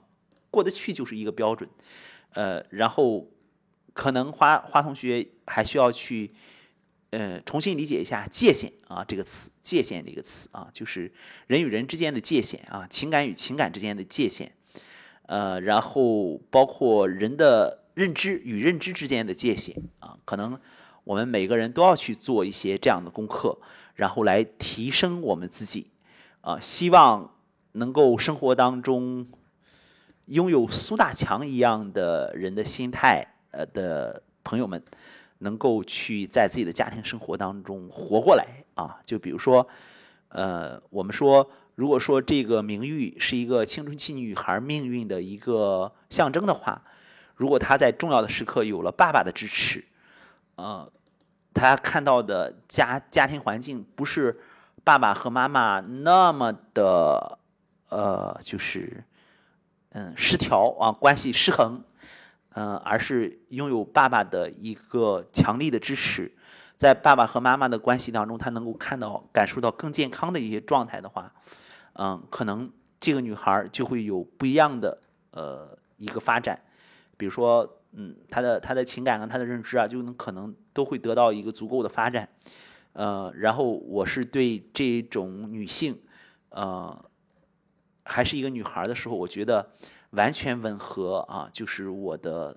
过得去就是一个标准。呃，然后可能花花同学还需要去，呃，重新理解一下界限啊这个词，界限这个词啊，就是人与人之间的界限啊，情感与情感之间的界限，呃，然后包括人的。认知与认知之间的界限啊，可能我们每个人都要去做一些这样的功课，然后来提升我们自己啊。希望能够生活当中拥有苏大强一样的人的心态呃的朋友们，能够去在自己的家庭生活当中活过来啊。就比如说，呃，我们说，如果说这个名誉是一个青春期女孩命运的一个象征的话。如果她在重要的时刻有了爸爸的支持，呃，她看到的家家庭环境不是爸爸和妈妈那么的呃，就是嗯失调啊，关系失衡，嗯，而是拥有爸爸的一个强力的支持，在爸爸和妈妈的关系当中，他能够看到、感受到更健康的一些状态的话，嗯，可能这个女孩就会有不一样的呃一个发展。比如说，嗯，他的他的情感啊，他的认知啊，就能可能都会得到一个足够的发展，呃，然后我是对这种女性，呃，还是一个女孩的时候，我觉得完全吻合啊，就是我的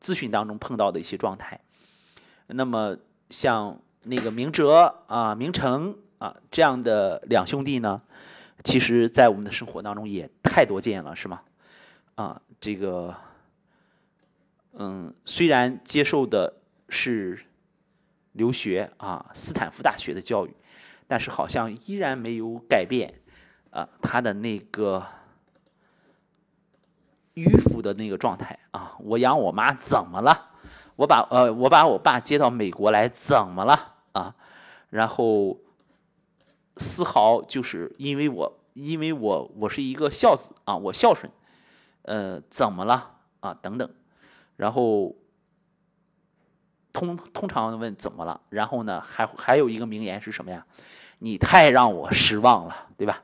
咨询当中碰到的一些状态。那么像那个明哲啊、明成啊这样的两兄弟呢，其实在我们的生活当中也太多见了，是吗？啊，这个。嗯，虽然接受的是留学啊，斯坦福大学的教育，但是好像依然没有改变啊他的那个迂腐的那个状态啊。我养我妈怎么了？我把呃我把我爸接到美国来怎么了啊？然后丝毫就是因为我因为我我是一个孝子啊，我孝顺，呃怎么了啊？等等。然后，通通常问怎么了？然后呢，还还有一个名言是什么呀？你太让我失望了，对吧？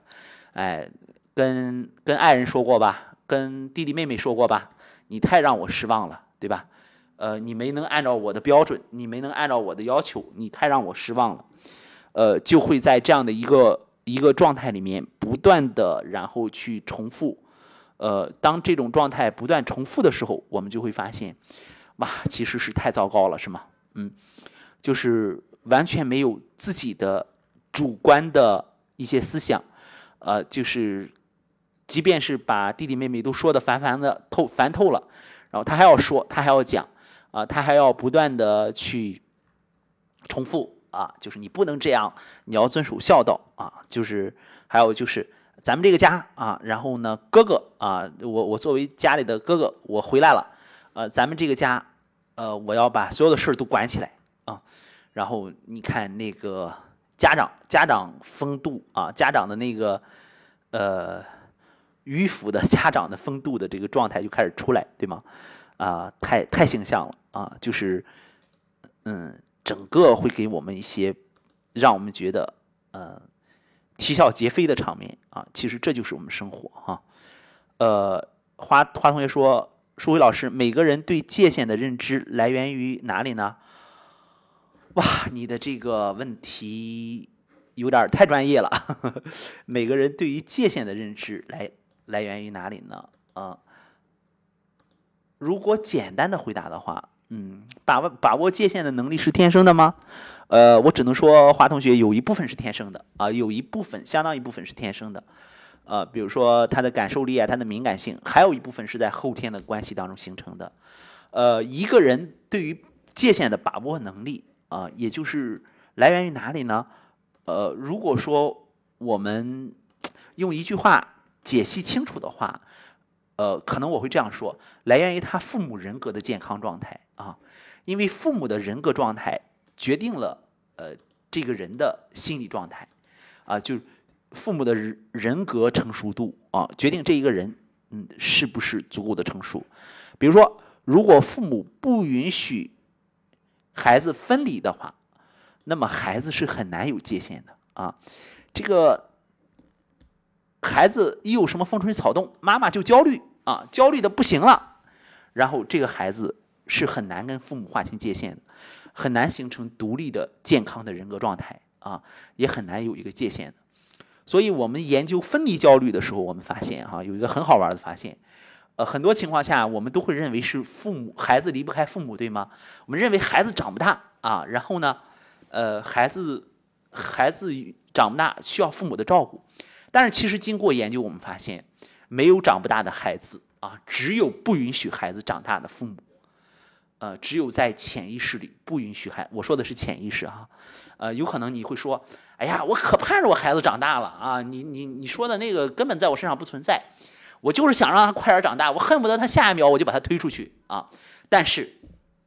哎，跟跟爱人说过吧，跟弟弟妹妹说过吧，你太让我失望了，对吧？呃，你没能按照我的标准，你没能按照我的要求，你太让我失望了。呃，就会在这样的一个一个状态里面不断的，然后去重复。呃，当这种状态不断重复的时候，我们就会发现，哇，其实是太糟糕了，是吗？嗯，就是完全没有自己的主观的一些思想，呃，就是即便是把弟弟妹妹都说的烦烦的透烦透了，然后他还要说，他还要讲，啊，他还要不断的去重复，啊，就是你不能这样，你要遵守孝道，啊，就是还有就是。咱们这个家啊，然后呢，哥哥啊，我我作为家里的哥哥，我回来了，呃，咱们这个家，呃，我要把所有的事都管起来啊。然后你看那个家长家长风度啊，家长的那个呃迂腐的 家长的风度的这个状态就开始出来，对吗？啊，太太形象了啊，就是嗯，整个会给我们一些让我们觉得呃。啼笑皆非的场面啊，其实这就是我们生活哈。呃，花花同学说，舒伟老师，每个人对界限的认知来源于哪里呢？哇，你的这个问题有点太专业了。每个人对于界限的认知来来源于哪里呢？啊、如果简单的回答的话，嗯，把握把握界限的能力是天生的吗？呃，我只能说华同学有一部分是天生的啊、有一部分相当一部分是天生的。呃，比如说他的感受力啊，他的敏感性，还有一部分是在后天的关系当中形成的。呃，一个人对于界限的把握能力啊、也就是来源于哪里呢？呃，如果说我们用一句话解析清楚的话，呃，可能我会这样说：来源于他父母人格的健康状态啊，因为父母的人格状态决定了呃这个人的心理状态啊，就父母的人格成熟度啊，决定这一个人嗯是不是足够的成熟。比如说，如果父母不允许孩子分离的话，那么孩子是很难有界限的啊。这个孩子一有什么风吹草动，妈妈就焦虑啊，焦虑的不行了，然后这个孩子是很难跟父母划清界限的，很难形成独立的健康的人格状态啊，也很难有一个界限的。所以我们研究分离焦虑的时候，我们发现哈、有一个很好玩的发现，呃，很多情况下我们都会认为是父母孩子离不开父母，对吗？我们认为孩子长不大啊，然后呢，呃，孩子孩子长不大需要父母的照顾，但是其实经过研究，我们发现没有长不大的孩子啊，只有不允许孩子长大的父母。呃，只有在潜意识里不允许孩，我说的是潜意识哈、呃，有可能你会说，哎呀，我可盼着我孩子长大了啊！你你你说的那个根本在我身上不存在，我就是想让他快点长大，我恨不得他下一秒我就把他推出去啊！但是，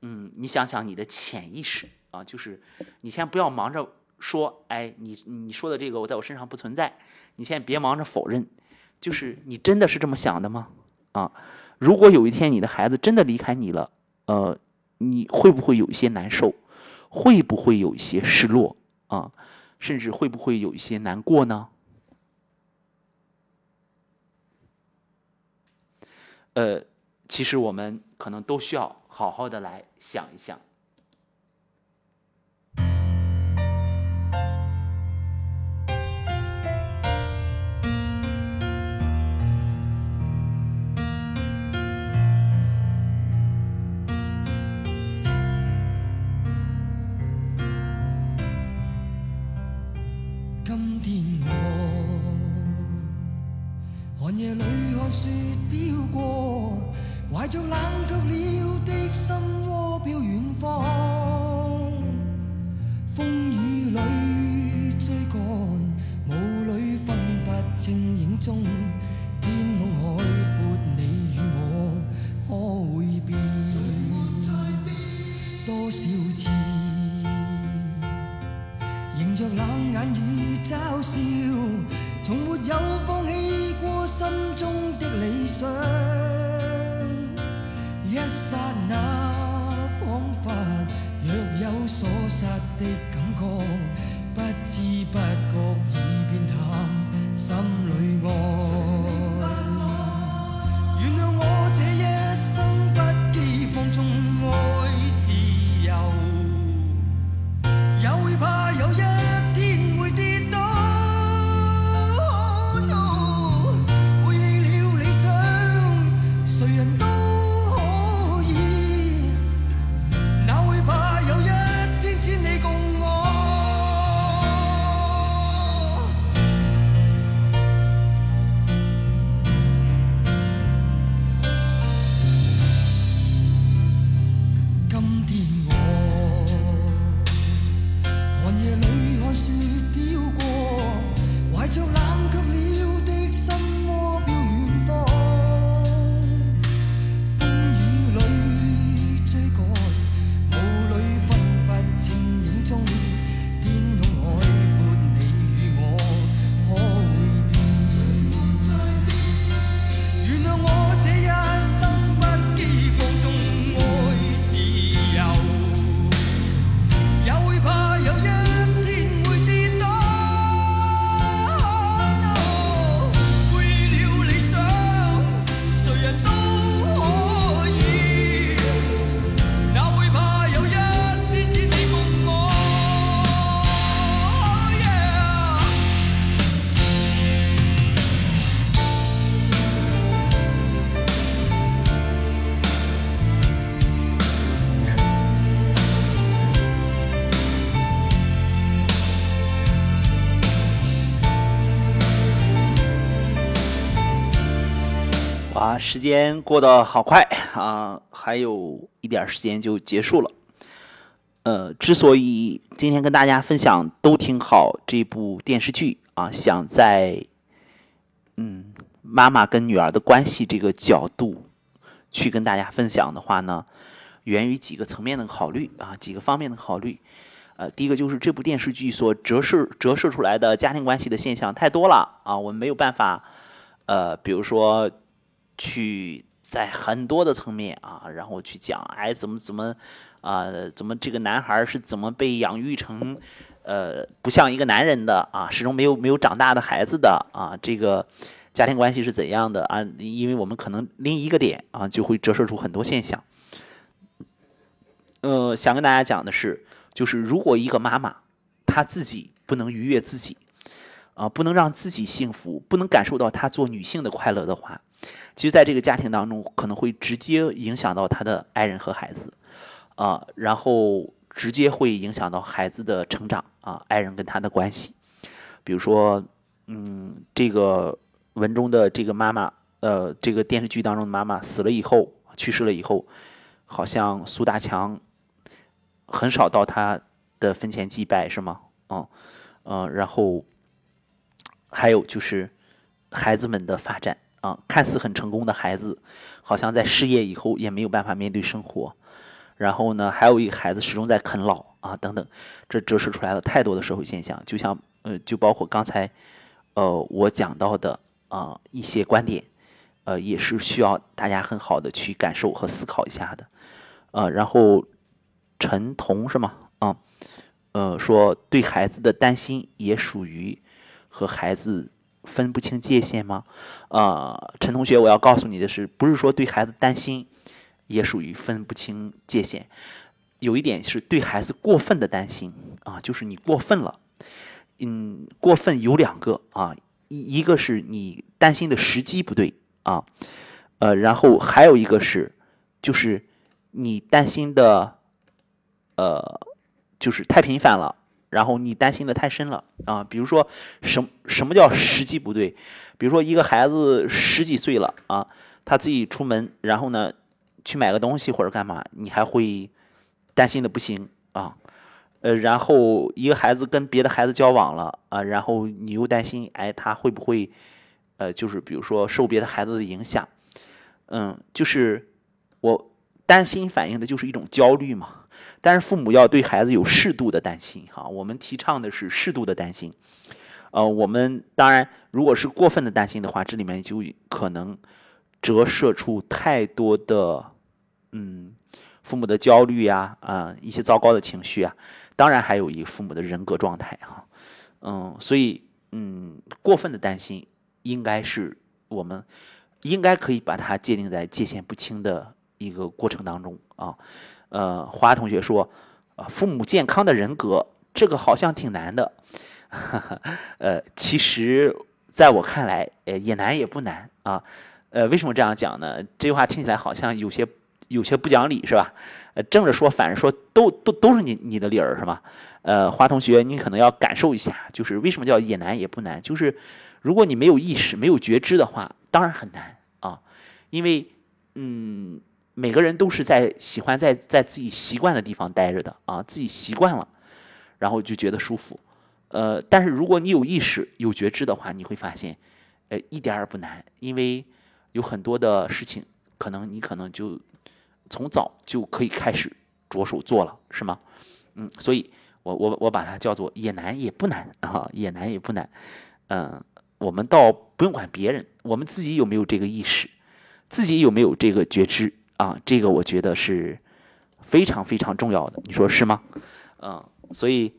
嗯，你想想你的潜意识啊，就是你先不要忙着说，哎，你你说的这个我在我身上不存在，你先别忙着否认，就是你真的是这么想的吗？啊，如果有一天你的孩子真的离开你了，呃，你会不会有一些难受？会不会有一些失落啊？甚至会不会有一些难过呢？呃，其实我们可能都需要好好的来想一想。就浪时间过得好快啊，还有一点时间就结束了。呃，之所以今天跟大家分享都挺好这部电视剧啊，想在嗯妈妈跟女儿的关系这个角度去跟大家分享的话呢，源于几个层面的考虑啊，几个方面的考虑。呃，第一个就是这部电视剧所折射折射出来的家庭关系的现象太多了啊，我们没有办法，呃，比如说去在很多的层面啊，然后去讲，哎，怎么怎么。啊，怎么这个男孩是怎么被养育成，呃，不像一个男人的啊，始终没有没有长大的孩子的啊，这个家庭关系是怎样的啊？因为我们可能拎一个点啊，就会折射出很多现象。呃，想跟大家讲的是，就是如果一个妈妈她自己不能愉悦自己，啊，不能让自己幸福，不能感受到她做女性的快乐的话，其实在这个家庭当中，可能会直接影响到他的爱人和孩子。啊，然后直接会影响到孩子的成长啊，爱人跟他的关系。比如说，嗯，这个文中的这个妈妈，呃，这个电视剧当中的妈妈死了以后，去世了以后，好像苏大强很少到他的坟前祭拜，是吗？嗯，嗯，然后还有就是孩子们的发展啊，看似很成功的孩子，好像在失业以后也没有办法面对生活。然后呢，还有一个孩子始终在啃老啊，等等，这折射出来了太多的社会现象，就像呃，就包括刚才呃我讲到的啊一些观点，呃，也是需要大家很好的去感受和思考一下的，呃，然后陈彤是吗？啊，呃，说对孩子的担心也属于和孩子分不清界限吗？啊，陈同学，我要告诉你的是，不是说对孩子担心。也属于分不清界限，有一点是对孩子过分的担心啊，就是你过分了，嗯，过分有两个啊，一一个是你担心的时机不对啊，呃，然后还有一个是，就是你担心的，呃，就是太频繁了，然后你担心的太深了啊，比如说什什么叫时机不对？比如说一个孩子十几岁了啊，他自己出门，然后呢？去买个东西或者干嘛，你还会担心的不行啊，呃，然后一个孩子跟别的孩子交往了啊，然后你又担心，哎，他会不会，呃，就是比如说受别的孩子的影响，嗯，就是我担心反映的就是一种焦虑嘛。但是父母要对孩子有适度的担心哈，我们提倡的是适度的担心，呃，我们当然如果是过分的担心的话，这里面就可能折射出太多的。嗯，父母的焦虑呀，啊，一些糟糕的情绪啊，当然还有一父母的人格状态哈，嗯，所以嗯，过分的担心应该是我们应该可以把它界定在界限不清的一个过程当中啊。呃，华同学说，啊，父母健康的人格这个好像挺难的，呃，其实在我看来，呃，也难也不难啊。呃，为什么这样讲呢？这句话听起来好像有些。有些不讲理是吧？呃，正着说反着说都都都是你你的理儿是吧？呃，华同学，你可能要感受一下，就是为什么叫也难也不难？就是如果你没有意识、没有觉知的话，当然很难啊。因为嗯，每个人都是在喜欢在在自己习惯的地方待着的啊，自己习惯了，然后就觉得舒服。呃，但是如果你有意识、有觉知的话，你会发现，呃，一点儿也不难，因为有很多的事情，可能你可能就。从早就可以开始着手做了，是吗？嗯，所以我我我把它叫做也难也不难啊，也难也不难。嗯，我们倒不用管别人，我们自己有没有这个意识，自己有没有这个觉知啊？这个我觉得是非常非常重要的，你说是吗？嗯，所以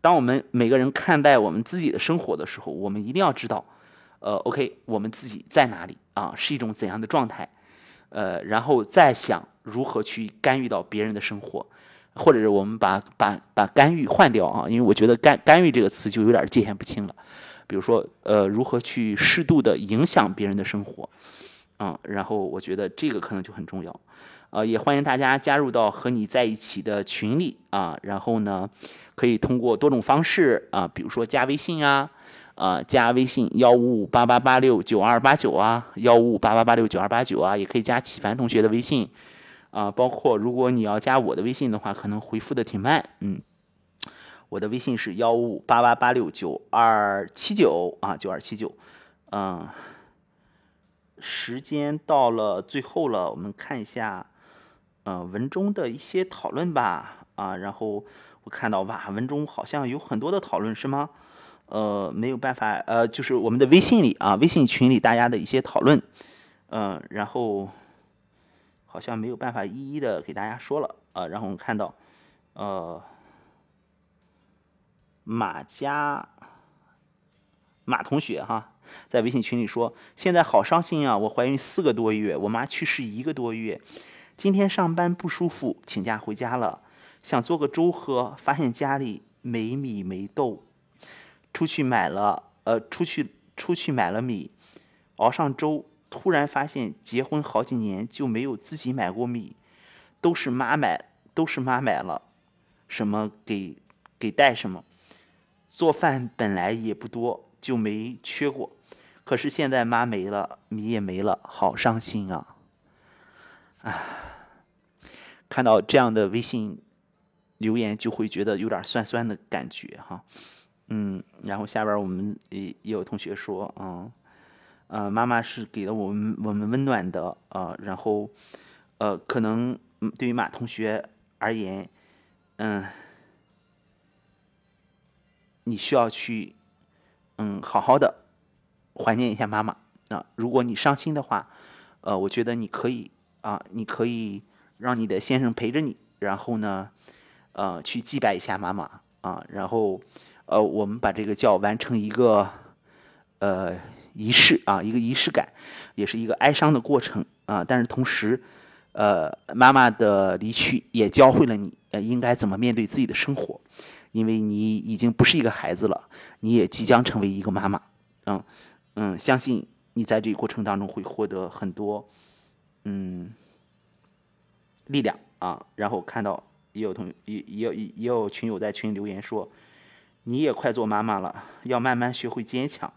当我们每个人看待我们自己的生活的时候，我们一定要知道，呃，OK，我们自己在哪里啊？是一种怎样的状态？呃，然后再想。如何去干预到别人的生活，或者是我们把把把干预换掉啊？因为我觉得干干预这个词就有点界限不清了。比如说，呃，如何去适度的影响别人的生活，嗯，然后我觉得这个可能就很重要。呃，也欢迎大家加入到和你在一起的群里啊。然后呢，可以通过多种方式啊，比如说加微信啊，呃，加微信幺五五八八八六九二八九啊，幺五五八八八六九二八九啊，也可以加启凡同学的微信啊。包括如果你要加我的微信的话，可能回复的挺慢，嗯。我的微信是幺五五八八八六九二七九啊，九二七九，嗯，时间到了最后了，我们看一下，呃，文中的一些讨论吧，啊，然后我看到哇，文中好像有很多的讨论是吗？呃，没有办法，呃，就是我们的微信里啊，微信群里大家的一些讨论，嗯，然后好像没有办法一一的给大家说了，啊，然后我们看到，呃。马家马同学哈，在微信群里说：“现在好伤心啊！我怀孕四个多月，我妈去世一个多月，今天上班不舒服，请假回家了。想做个粥喝，发现家里没米没豆，出去买了呃，出去出去买了米，熬上粥。突然发现结婚好几年就没有自己买过米，都是妈买，都是妈买了，什么给给带什么。”做饭本来也不多，就没缺过。可是现在妈没了，米也没了，好伤心啊！唉，看到这样的微信留言，就会觉得有点酸酸的感觉哈。嗯，然后下边我们也也有同学说，嗯，呃，妈妈是给了我们我们温暖的，呃，然后，呃，可能对于马同学而言，嗯。你需要去，嗯，好好的怀念一下妈妈啊。如果你伤心的话，呃，我觉得你可以啊，你可以让你的先生陪着你，然后呢，呃，去祭拜一下妈妈啊。然后，呃，我们把这个叫完成一个呃仪式啊，一个仪式感，也是一个哀伤的过程啊。但是同时，呃，妈妈的离去也教会了你呃应该怎么面对自己的生活。因为你已经不是一个孩子了，你也即将成为一个妈妈，嗯嗯，相信你在这个过程当中会获得很多嗯力量啊。然后看到也有同也也有也有群友在群留言说，你也快做妈妈了，要慢慢学会坚强，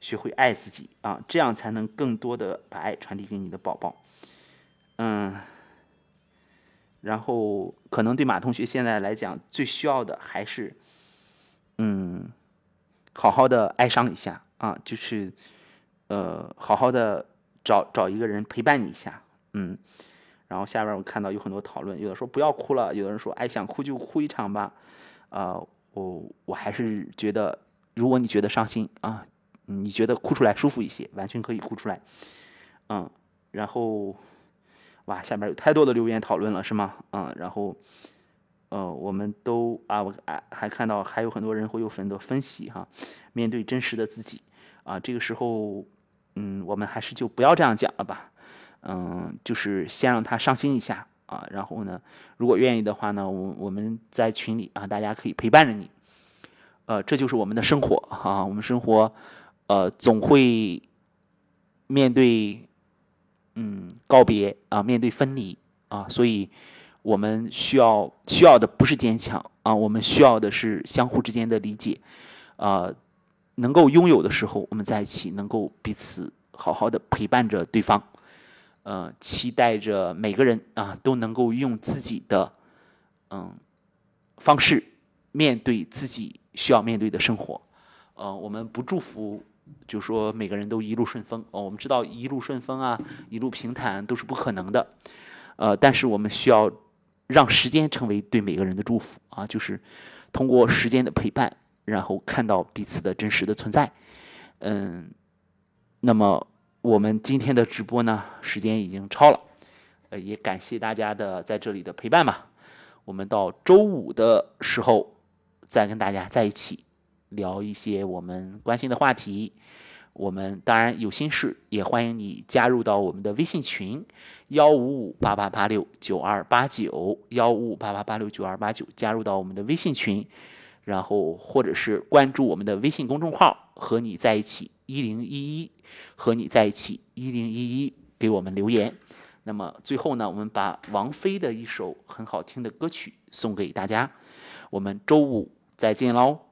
学会爱自己啊，这样才能更多的把爱传递给你的宝宝，嗯。然后，可能对马同学现在来讲，最需要的还是，嗯，好好的哀伤一下啊，就是，呃，好好的找找一个人陪伴你一下，嗯。然后下边我看到有很多讨论，有的说不要哭了，有的人说哎想哭就哭一场吧，啊，我我还是觉得，如果你觉得伤心啊，你觉得哭出来舒服一些，完全可以哭出来，嗯，然后。哇，下面有太多的留言讨论了，是吗？嗯，然后，呃，我们都啊，我还还看到还有很多人会有很多分析哈。面对真实的自己，啊，这个时候，嗯，我们还是就不要这样讲了吧。嗯，就是先让他伤心一下啊，然后呢，如果愿意的话呢，我我们在群里啊，大家可以陪伴着你。呃，这就是我们的生活啊，我们生活，呃，总会面对。嗯，告别啊，面对分离啊，所以我们需要需要的不是坚强啊，我们需要的是相互之间的理解啊，能够拥有的时候我们在一起，能够彼此好好的陪伴着对方，呃，期待着每个人啊都能够用自己的嗯方式面对自己需要面对的生活，呃，我们不祝福。就说每个人都一路顺风。哦，我们知道一路顺风啊，一路平坦都是不可能的，呃，但是我们需要让时间成为对每个人的祝福。啊，就是通过时间的陪伴，然后看到彼此的真实的存在，嗯，那么我们今天的直播呢，时间已经超了，呃，也感谢大家的在这里的陪伴吧，我们到周五的时候再跟大家在一起。聊一些我们关心的话题，我们当然有心事，也欢迎你加入到我们的微信群幺五五八八八六九二八九幺五五八八八六九二八九，加入到我们的微信群，然后或者是关注我们的微信公众号“和你在一起一零一一”，和你在一起一零一一，给我们留言。那么最后呢，我们把王菲的一首很好听的歌曲送给大家，我们周五再见喽。